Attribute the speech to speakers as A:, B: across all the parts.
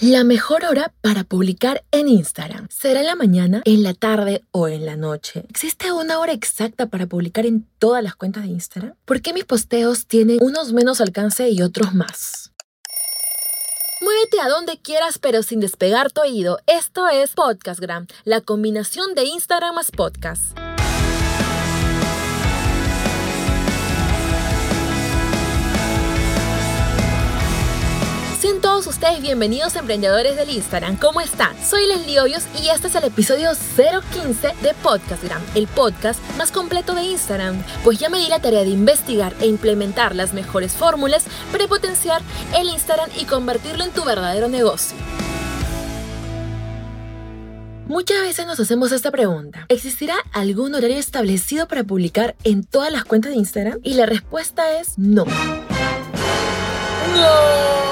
A: La mejor hora para publicar en Instagram. ¿Será en la mañana, en la tarde o en la noche? ¿Existe una hora exacta para publicar en todas las cuentas de Instagram? ¿Por qué mis posteos tienen unos menos alcance y otros más? Muévete a donde quieras pero sin despegar tu oído. Esto es Podcastgram, la combinación de Instagram más podcast. Ustedes bienvenidos emprendedores del Instagram. ¿Cómo están? Soy Leslie Hoyos y este es el episodio 015 de Podcastgram, el podcast más completo de Instagram. Pues ya me di la tarea de investigar e implementar las mejores fórmulas para potenciar el Instagram y convertirlo en tu verdadero negocio. Muchas veces nos hacemos esta pregunta. ¿Existirá algún horario establecido para publicar en todas las cuentas de Instagram? Y la respuesta es no. ¡No!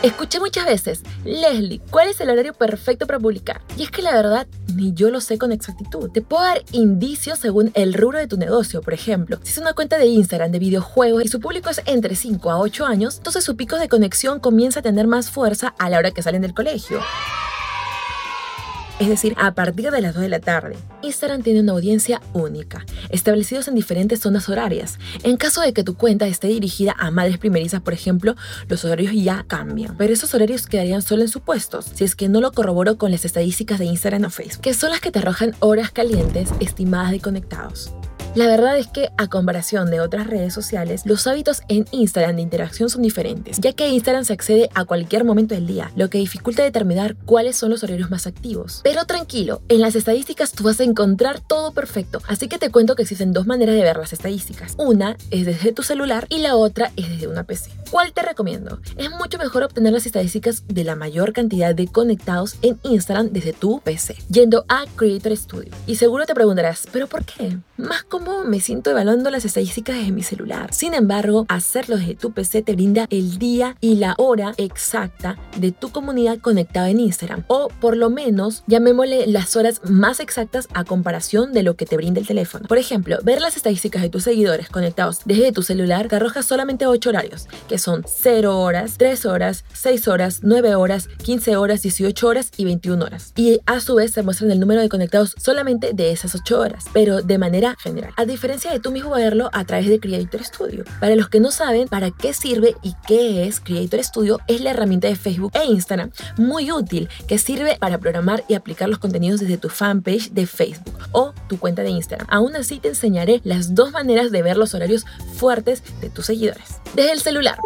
A: Escuché muchas veces, Leslie, ¿cuál es el horario perfecto para publicar? Y es que la verdad, ni yo lo sé con exactitud. Te puedo dar indicios según el rubro de tu negocio. Por ejemplo, si es una cuenta de Instagram de videojuegos y su público es entre 5 a 8 años, entonces su pico de conexión comienza a tener más fuerza a la hora que salen del colegio es decir, a partir de las 2 de la tarde. Instagram tiene una audiencia única, establecidos en diferentes zonas horarias. En caso de que tu cuenta esté dirigida a madres primerizas, por ejemplo, los horarios ya cambian, pero esos horarios quedarían solo en supuestos, si es que no lo corroboro con las estadísticas de Instagram o Facebook, que son las que te arrojan horas calientes estimadas de conectados. La verdad es que, a comparación de otras redes sociales, los hábitos en Instagram de interacción son diferentes, ya que Instagram se accede a cualquier momento del día, lo que dificulta determinar cuáles son los horarios más activos. Pero tranquilo, en las estadísticas tú vas a encontrar todo perfecto, así que te cuento que existen dos maneras de ver las estadísticas. Una es desde tu celular y la otra es desde una PC. ¿Cuál te recomiendo? Es mucho mejor obtener las estadísticas de la mayor cantidad de conectados en Instagram desde tu PC, yendo a Creator Studio. Y seguro te preguntarás, ¿pero por qué? Más cómo me siento evaluando las estadísticas desde mi celular. Sin embargo, hacerlo desde tu PC te brinda el día y la hora exacta de tu comunidad conectada en Instagram. O por lo menos, llamémosle las horas más exactas a comparación de lo que te brinda el teléfono. Por ejemplo, ver las estadísticas de tus seguidores conectados desde tu celular te arroja solamente 8 horarios, que son 0 horas, 3 horas, 6 horas, 9 horas, 15 horas, 18 horas y 21 horas. Y a su vez se muestran el número de conectados solamente de esas 8 horas, pero de manera general. A diferencia de tú mismo verlo a través de Creator Studio. Para los que no saben para qué sirve y qué es Creator Studio, es la herramienta de Facebook e Instagram muy útil que sirve para programar y aplicar los contenidos desde tu fanpage de Facebook o tu cuenta de Instagram. Aún así te enseñaré las dos maneras de ver los horarios fuertes de tus seguidores. Desde el celular.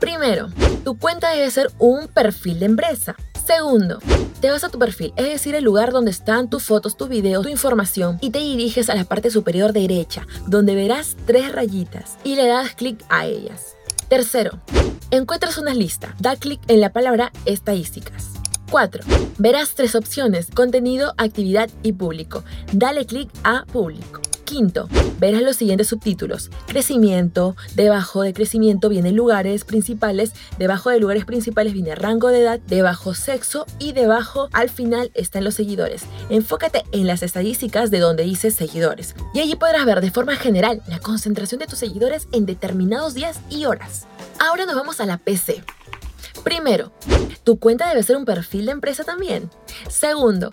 A: Primero, tu cuenta debe ser un perfil de empresa. Segundo, te vas a tu perfil, es decir, el lugar donde están tus fotos, tus videos, tu información y te diriges a la parte superior derecha, donde verás tres rayitas y le das clic a ellas. Tercero, encuentras una lista. Da clic en la palabra estadísticas. 4. Verás tres opciones, contenido, actividad y público. Dale clic a público. Quinto, verás los siguientes subtítulos. Crecimiento, debajo de crecimiento vienen lugares principales, debajo de lugares principales viene rango de edad, debajo sexo y debajo al final están los seguidores. Enfócate en las estadísticas de donde dice seguidores. Y allí podrás ver de forma general la concentración de tus seguidores en determinados días y horas. Ahora nos vamos a la PC. Primero, tu cuenta debe ser un perfil de empresa también. Segundo,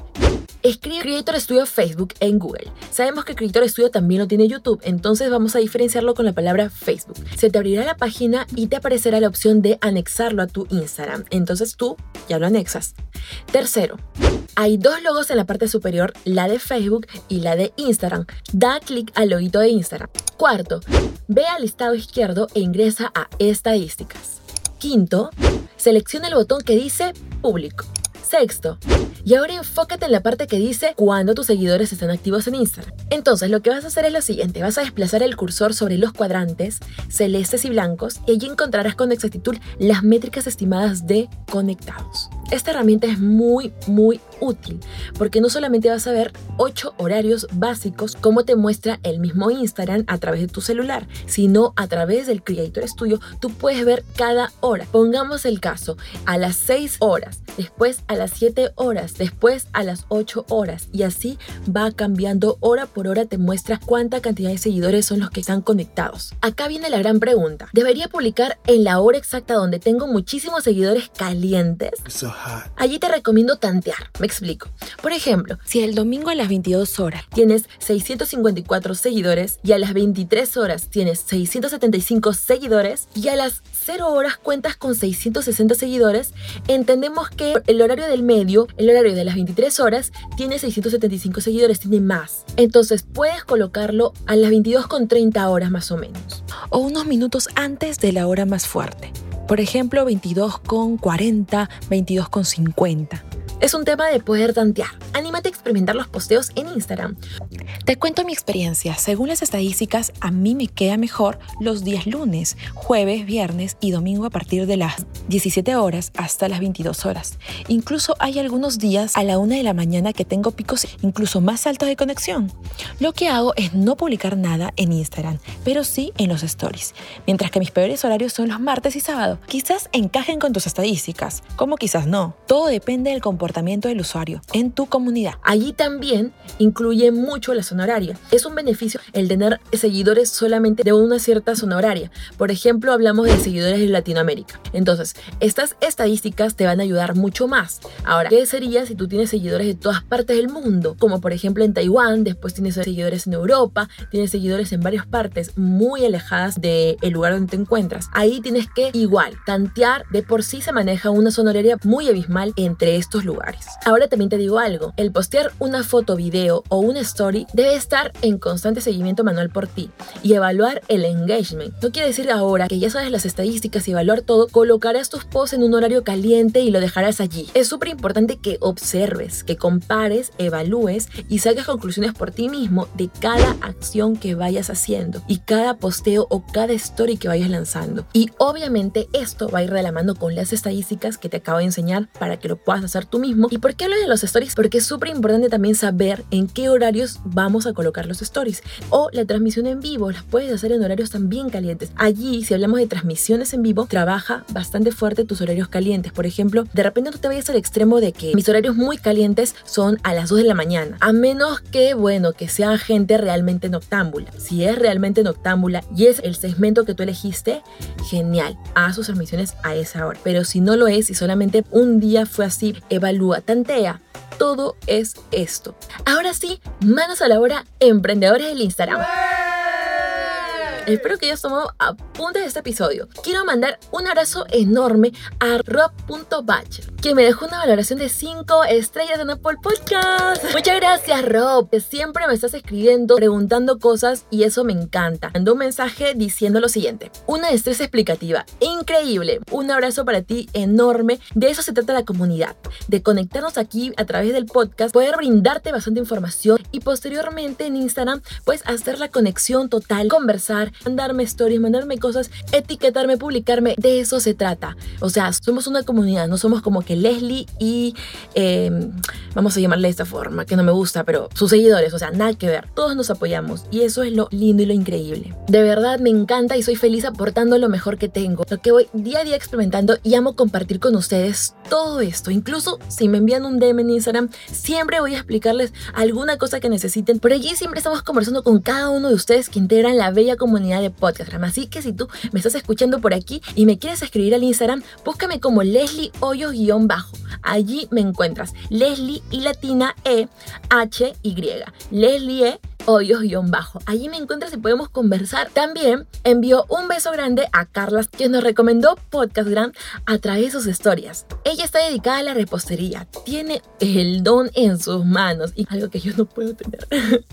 A: Escribe Creator Studio Facebook en Google. Sabemos que Creator Studio también lo tiene YouTube, entonces vamos a diferenciarlo con la palabra Facebook. Se te abrirá la página y te aparecerá la opción de anexarlo a tu Instagram. Entonces tú ya lo anexas. Tercero, hay dos logos en la parte superior, la de Facebook y la de Instagram. Da clic al loguito de Instagram. Cuarto, ve al listado izquierdo e ingresa a estadísticas. Quinto, selecciona el botón que dice público. Sexto, y ahora enfócate en la parte que dice cuando tus seguidores están activos en Instagram. Entonces lo que vas a hacer es lo siguiente, vas a desplazar el cursor sobre los cuadrantes celestes y blancos y allí encontrarás con exactitud las métricas estimadas de conectados. Esta herramienta es muy, muy útil, porque no solamente vas a ver 8 horarios básicos como te muestra el mismo Instagram a través de tu celular, sino a través del Creator Studio tú puedes ver cada hora. Pongamos el caso, a las 6 horas, después a las 7 horas, después a las 8 horas y así va cambiando hora por hora te muestra cuánta cantidad de seguidores son los que están conectados. Acá viene la gran pregunta. ¿Debería publicar en la hora exacta donde tengo muchísimos seguidores calientes? Allí te recomiendo tantear. Me explico. Por ejemplo, si el domingo a las 22 horas tienes 654 seguidores y a las 23 horas tienes 675 seguidores y a las 0 horas cuentas con 660 seguidores, entendemos que el horario del medio, el horario de las 23 horas, tiene 675 seguidores, tiene más. Entonces puedes colocarlo a las 22 con 30 horas más o menos.
B: O unos minutos antes de la hora más fuerte. Por ejemplo, 22,40, 22,50.
A: Es un tema de poder tantear. Anímate a experimentar los posteos en Instagram.
B: Te cuento mi experiencia. Según las estadísticas, a mí me queda mejor los días lunes, jueves, viernes y domingo a partir de las 17 horas hasta las 22 horas. Incluso hay algunos días a la 1 de la mañana que tengo picos incluso más altos de conexión. Lo que hago es no publicar nada en Instagram, pero sí en los stories. Mientras que mis peores horarios son los martes y sábado. Quizás encajen con tus estadísticas, como quizás no. Todo depende del comportamiento del usuario en tu comunidad.
A: Allí también incluye mucho la zona horaria. Es un beneficio el tener seguidores solamente de una cierta zona horaria. Por ejemplo, hablamos de seguidores de Latinoamérica. Entonces, estas estadísticas te van a ayudar mucho más. Ahora, ¿qué sería si tú tienes seguidores de todas partes del mundo? Como por ejemplo en Taiwán, después tienes seguidores en Europa, tienes seguidores en varias partes muy alejadas del lugar donde te encuentras. Ahí tienes que igual tantear, de por sí se maneja una zona horaria muy abismal entre estos lugares. Ahora también te digo algo, el postear una foto, video o una story debe estar en constante seguimiento manual por ti y evaluar el engagement. No quiere decir ahora que ya sabes las estadísticas y evaluar todo, colocarás tus posts en un horario caliente y lo dejarás allí. Es súper importante que observes, que compares, evalúes y saques conclusiones por ti mismo de cada acción que vayas haciendo y cada posteo o cada story que vayas lanzando. Y obviamente esto va a ir de la mano con las estadísticas que te acabo de enseñar para que lo puedas hacer tú mismo ¿Y por qué hablo de los stories? Porque es súper importante también saber en qué horarios vamos a colocar los stories. O la transmisión en vivo, las puedes hacer en horarios también calientes. Allí, si hablamos de transmisiones en vivo, trabaja bastante fuerte tus horarios calientes. Por ejemplo, de repente no te vayas al extremo de que mis horarios muy calientes son a las 2 de la mañana. A menos que, bueno, que sea gente realmente noctámbula. Si es realmente noctámbula y es el segmento que tú elegiste, genial. Haz sus transmisiones a esa hora. Pero si no lo es y solamente un día fue así, evalúa tantea. Todo es esto. Ahora sí, manos a la obra, emprendedores del Instagram. Espero que hayas tomado apuntes de este episodio. Quiero mandar un abrazo enorme a rob.bach, que me dejó una valoración de 5 estrellas en Apple Podcast. Muchas gracias, Rob, que siempre me estás escribiendo, preguntando cosas y eso me encanta. Mandó un mensaje diciendo lo siguiente: Una destreza explicativa increíble. Un abrazo para ti enorme. De eso se trata la comunidad, de conectarnos aquí a través del podcast, poder brindarte bastante información y posteriormente en Instagram, pues hacer la conexión total, conversar mandarme stories, mandarme cosas, etiquetarme, publicarme. De eso se trata. O sea, somos una comunidad, no somos como que Leslie y em, vamos a llamarle de esta forma, que no me gusta, pero sus seguidores, o sea, nada que ver. Todos nos apoyamos y eso es lo lindo y lo increíble. De verdad me encanta y soy feliz aportando lo mejor que tengo, lo que voy día a día experimentando y amo compartir con ustedes todo esto. Incluso si me envían un DM en Instagram, siempre voy a explicarles alguna cosa que necesiten. Por allí siempre estamos conversando con cada uno de ustedes que integran la bella comunidad de podcast. Así que si tú me estás escuchando por aquí y me quieres escribir al Instagram, búscame como Leslie Hoyos-bajo. Allí me encuentras. Leslie y latina E H Y. Leslie E hoyos-bajo. Allí me encuentras y podemos conversar. También envió un beso grande a Carla, quien nos recomendó Podcast Grand a través de sus historias. Ella está dedicada a la repostería, tiene el don en sus manos y algo que yo no puedo tener.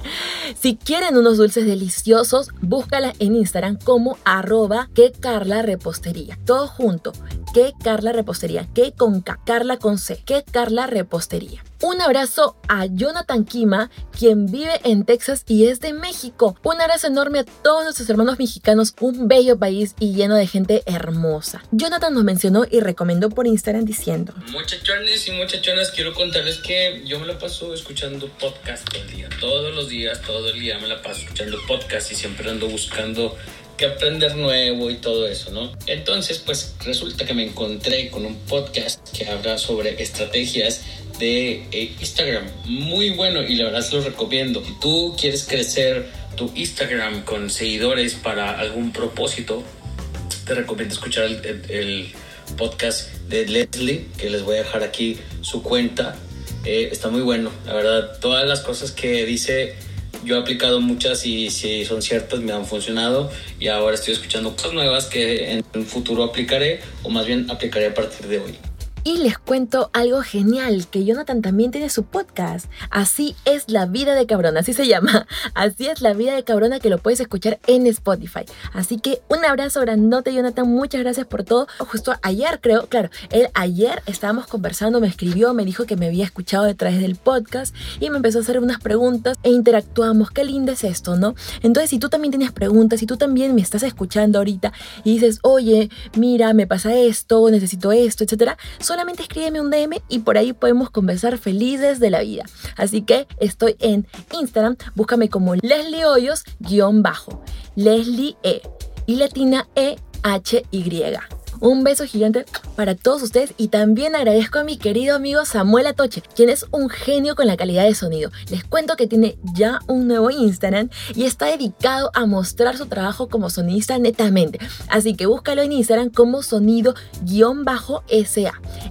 A: si quieren unos dulces deliciosos, búscala en Instagram como arroba que Carla Repostería. Todo junto. Que Carla Repostería, que con K, Carla con C, que Carla Repostería. Un abrazo a Jonathan Kima, quien vive en Texas y es de México. Un abrazo enorme a todos nuestros hermanos mexicanos, un bello país y lleno de gente hermosa. Jonathan nos mencionó y recomendó por Instagram diciendo:
C: Muchachones y muchachonas, quiero contarles que yo me la paso escuchando podcast todo el día. Todos los días, todo el día me la paso escuchando podcast y siempre ando buscando que aprender nuevo y todo eso, ¿no? Entonces, pues resulta que me encontré con un podcast que habla sobre estrategias de eh, Instagram. Muy bueno y la verdad se lo recomiendo. Si tú quieres crecer tu Instagram con seguidores para algún propósito, te recomiendo escuchar el, podcast de Leslie, que les voy a dejar aquí su cuenta. Eh, está muy bueno, la verdad. Todas las cosas que dice, yo he aplicado muchas y si son ciertas me han funcionado y ahora estoy escuchando cosas nuevas que en un futuro aplicaré o más bien aplicaré a partir de hoy.
A: Y les cuento algo genial, que Jonathan también tiene su podcast. Así es la vida de cabrona, así se llama. Así es la vida de cabrona que lo puedes escuchar en Spotify. Así que un abrazo grandote, Jonathan. Muchas gracias por todo. Justo ayer creo, claro, él ayer estábamos conversando, me escribió, me dijo que me había escuchado detrás del podcast y me empezó a hacer unas preguntas e interactuamos. Qué lindo es esto, ¿no? Entonces, si tú también tienes preguntas, si tú también me estás escuchando ahorita y dices, oye, mira, me pasa esto, necesito esto, etcétera, solamente escríbeme un DM y por ahí podemos conversar felices de la vida. Así que estoy en Instagram, búscame como Leslie Hoyos guion bajo, Leslie E y Latina E H Y. Un beso gigante para todos ustedes y también agradezco a mi querido amigo Samuel Atoche, quien es un genio con la calidad de sonido. Les cuento que tiene ya un nuevo Instagram y está dedicado a mostrar su trabajo como sonista netamente. Así que búscalo en Instagram como sonido-sa.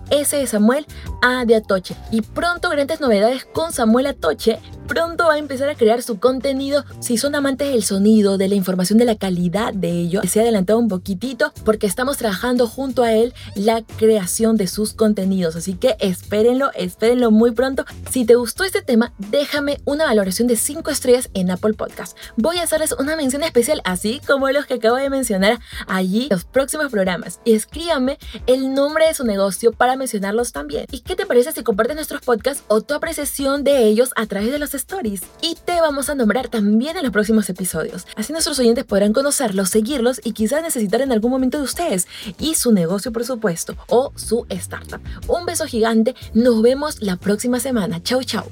A: S de Samuel, A de Atoche. Y pronto grandes novedades con Samuel Atoche. Pronto va a empezar a crear su contenido. Si son amantes del sonido, de la información, de la calidad de ello, se ha adelantado un poquitito porque estamos trabajando junto a él la creación de sus contenidos. Así que espérenlo, espérenlo muy pronto. Si te gustó este tema, déjame una valoración de 5 estrellas en Apple Podcast. Voy a hacerles una mención especial, así como los que acabo de mencionar allí en los próximos programas. Y escríbame el nombre de su negocio para mencionarlos también. ¿Y qué te parece si compartes nuestros podcasts o tu apreciación de ellos a través de los stories? Y te vamos a nombrar también en los próximos episodios. Así nuestros oyentes podrán conocerlos, seguirlos y quizás necesitar en algún momento de ustedes. Y su negocio, por supuesto, o su startup. Un beso gigante, nos vemos la próxima semana. Chau, chau.